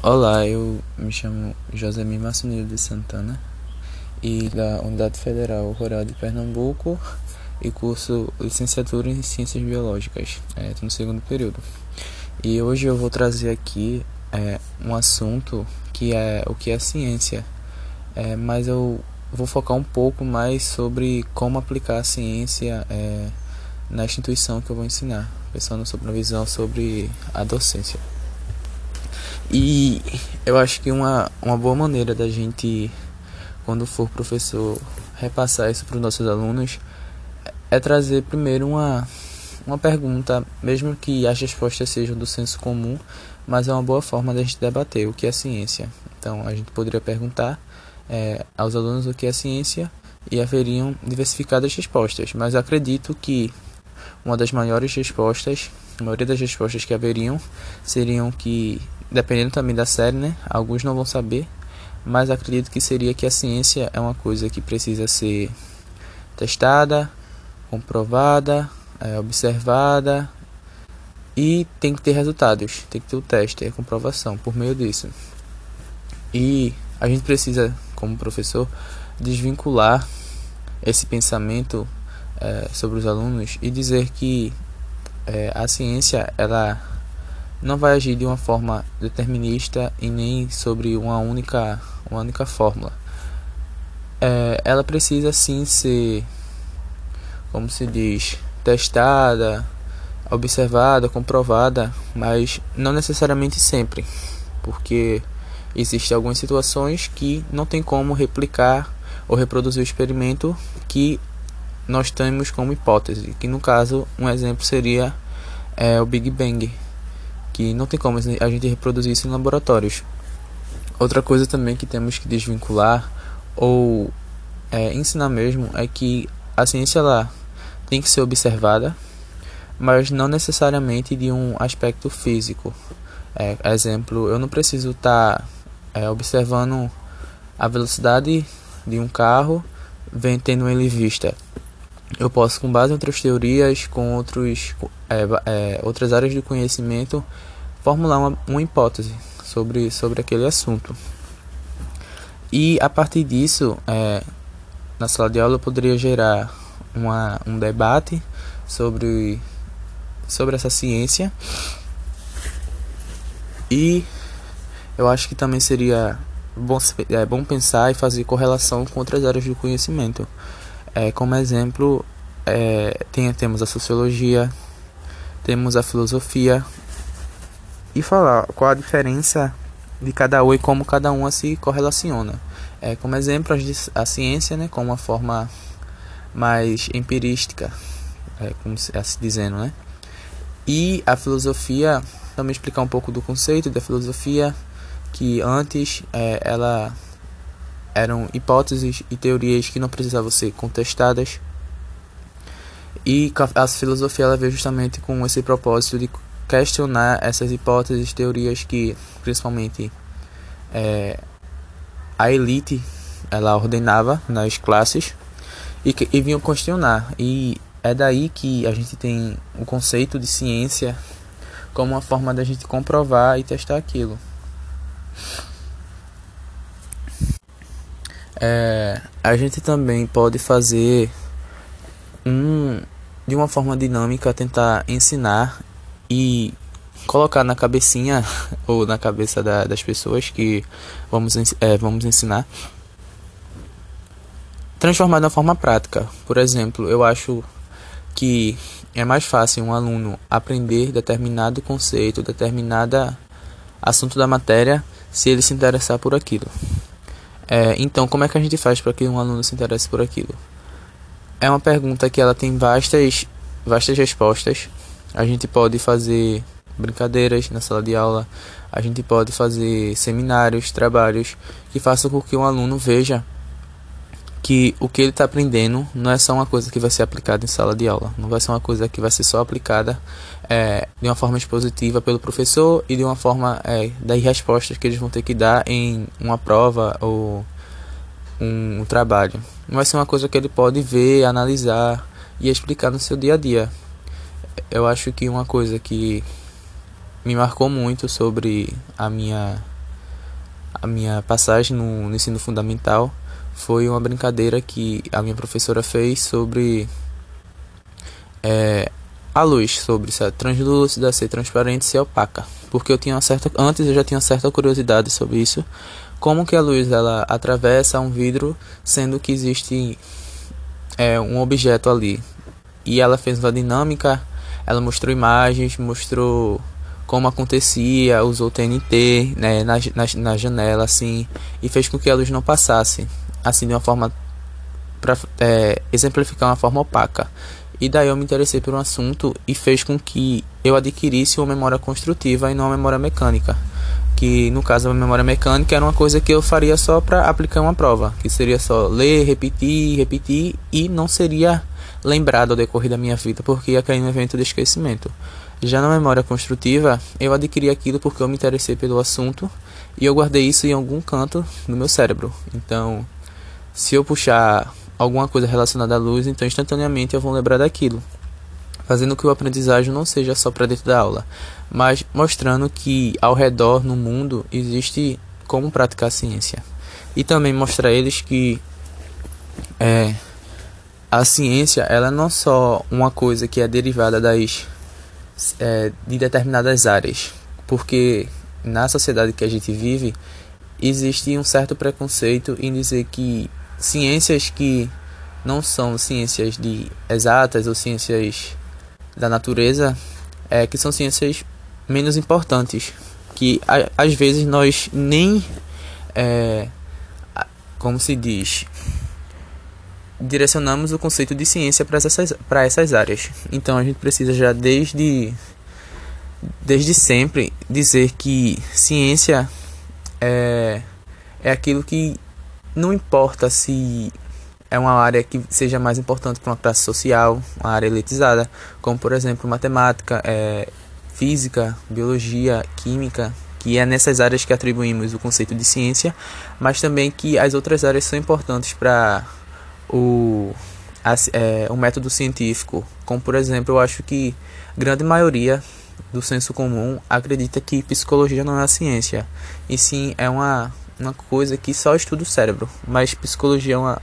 Olá, eu me chamo Josemir Massunil de Santana e da Unidade Federal Rural de Pernambuco e curso Licenciatura em Ciências Biológicas, é, no segundo período. E hoje eu vou trazer aqui é, um assunto que é o que é ciência, é, mas eu vou focar um pouco mais sobre como aplicar a ciência é, na instituição que eu vou ensinar, pensando sobre uma visão sobre a docência. E eu acho que uma, uma boa maneira da gente, quando for professor, repassar isso para os nossos alunos é trazer primeiro uma, uma pergunta, mesmo que as respostas sejam do senso comum, mas é uma boa forma da gente debater o que é ciência. Então a gente poderia perguntar é, aos alunos o que é ciência e haveriam diversificadas respostas, mas acredito que uma das maiores respostas, a maioria das respostas que haveriam seriam que dependendo também da série, né? Alguns não vão saber, mas acredito que seria que a ciência é uma coisa que precisa ser testada, comprovada, é, observada e tem que ter resultados, tem que ter o teste, a comprovação por meio disso. E a gente precisa, como professor, desvincular esse pensamento é, sobre os alunos e dizer que é, a ciência ela não vai agir de uma forma determinista e nem sobre uma única, uma única fórmula. É, ela precisa sim ser, como se diz, testada, observada, comprovada, mas não necessariamente sempre, porque existem algumas situações que não tem como replicar ou reproduzir o experimento que nós temos como hipótese, que no caso um exemplo seria é, o Big Bang que não tem como a gente reproduzir isso em laboratórios. Outra coisa também que temos que desvincular ou é, ensinar mesmo é que a ciência lá tem que ser observada, mas não necessariamente de um aspecto físico. É, exemplo, eu não preciso estar tá, é, observando a velocidade de um carro, tendo ele vista. Eu posso, com base em outras teorias, com outros, é, é, outras áreas de conhecimento, formular uma, uma hipótese sobre, sobre aquele assunto. E a partir disso, é, na sala de aula eu poderia gerar uma, um debate sobre, sobre essa ciência. E eu acho que também seria bom, é, bom pensar e fazer correlação com outras áreas do conhecimento. É, como exemplo, é, tem, temos a sociologia, temos a filosofia, e falar qual a diferença de cada um e como cada uma se correlaciona. É, como exemplo, a ciência, né, como uma forma mais empirística, é, como se, assim dizendo, né? E a filosofia, também explicar um pouco do conceito da filosofia, que antes é, ela eram hipóteses e teorias que não precisavam ser contestadas. E a filosofia ela veio justamente com esse propósito de questionar essas hipóteses, teorias que, principalmente, é, a elite ela ordenava nas classes e, e vinham questionar. E é daí que a gente tem o conceito de ciência como uma forma da gente comprovar e testar aquilo. É, a gente também pode fazer um, de uma forma dinâmica tentar ensinar e colocar na cabecinha ou na cabeça da, das pessoas que vamos, é, vamos ensinar transformar de forma prática. Por exemplo, eu acho que é mais fácil um aluno aprender determinado conceito, determinada assunto da matéria, se ele se interessar por aquilo. É, então, como é que a gente faz para que um aluno se interesse por aquilo? É uma pergunta que ela tem vastas, vastas respostas a gente pode fazer brincadeiras na sala de aula, a gente pode fazer seminários, trabalhos que façam com que um aluno veja que o que ele está aprendendo não é só uma coisa que vai ser aplicada em sala de aula, não vai ser uma coisa que vai ser só aplicada é, de uma forma expositiva pelo professor e de uma forma é, das respostas que eles vão ter que dar em uma prova ou um, um trabalho. Não vai ser uma coisa que ele pode ver, analisar e explicar no seu dia a dia eu acho que uma coisa que me marcou muito sobre a minha a minha passagem no, no ensino fundamental foi uma brincadeira que a minha professora fez sobre é, a luz, sobre ser translúcida, ser transparente, ser opaca. Porque eu tinha uma certa, antes eu já tinha certa curiosidade sobre isso, como que a luz ela atravessa um vidro, sendo que existe é, um objeto ali. E ela fez uma dinâmica, ela mostrou imagens, mostrou como acontecia, usou TNT né, na, na, na janela assim e fez com que a luz não passasse assim de uma forma para é, exemplificar uma forma opaca. E daí eu me interessei por um assunto e fez com que eu adquirisse uma memória construtiva e não uma memória mecânica. Que no caso a memória mecânica era uma coisa que eu faria só para aplicar uma prova, que seria só ler, repetir, repetir e não seria lembrado ao decorrer da minha vida porque ia cair no evento de esquecimento. Já na memória construtiva, eu adquiri aquilo porque eu me interessei pelo assunto e eu guardei isso em algum canto do meu cérebro. Então, se eu puxar alguma coisa relacionada à luz, então instantaneamente eu vou lembrar daquilo, fazendo que o aprendizagem não seja só para dentro da aula, mas mostrando que ao redor no mundo existe como praticar a ciência. E também mostrar a eles que é, a ciência ela não é só uma coisa que é derivada das é, de determinadas áreas, porque na sociedade que a gente vive existe um certo preconceito em dizer que ciências que não são ciências de exatas ou ciências da natureza é que são ciências menos importantes que a, às vezes nós nem é, como se diz direcionamos o conceito de ciência para essas, para essas áreas. Então a gente precisa já desde, desde sempre dizer que ciência é, é aquilo que não importa se é uma área que seja mais importante para uma classe social, uma área elitizada, como por exemplo matemática, é, física, biologia, química, que é nessas áreas que atribuímos o conceito de ciência, mas também que as outras áreas são importantes para o, a, é, o método científico, como por exemplo, eu acho que grande maioria do senso comum acredita que psicologia não é a ciência, e sim é uma, uma coisa que só estuda o cérebro, mas psicologia é uma,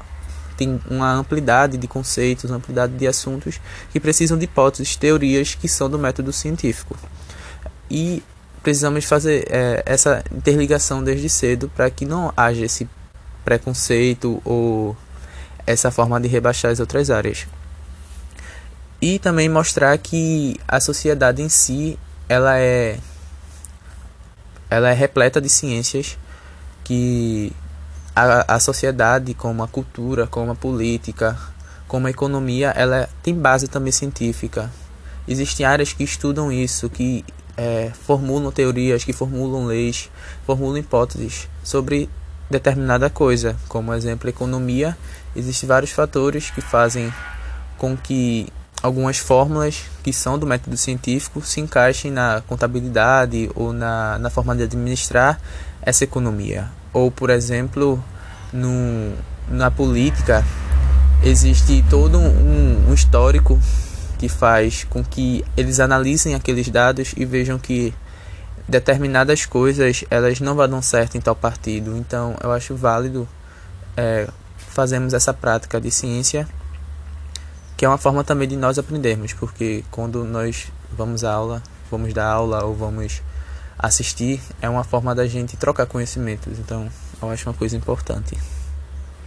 tem uma amplidade de conceitos, uma amplidade de assuntos que precisam de hipóteses, teorias que são do método científico. E precisamos fazer é, essa interligação desde cedo para que não haja esse preconceito ou essa forma de rebaixar as outras áreas. E também mostrar que a sociedade em si, ela é ela é repleta de ciências que a, a sociedade, como a cultura, como a política, como a economia, ela tem base também científica. Existem áreas que estudam isso, que é, formulam teorias, que formulam leis, formulam hipóteses sobre determinada coisa, como exemplo, economia, existem vários fatores que fazem com que algumas fórmulas que são do método científico se encaixem na contabilidade ou na, na forma de administrar essa economia. Ou, por exemplo, no, na política, existe todo um, um histórico que faz com que eles analisem aqueles dados e vejam que determinadas coisas elas não vão dar certo em tal partido. Então eu acho válido é, fazermos essa prática de ciência, que é uma forma também de nós aprendermos, porque quando nós vamos à aula, vamos dar aula ou vamos assistir, é uma forma da gente trocar conhecimentos. Então eu acho uma coisa importante.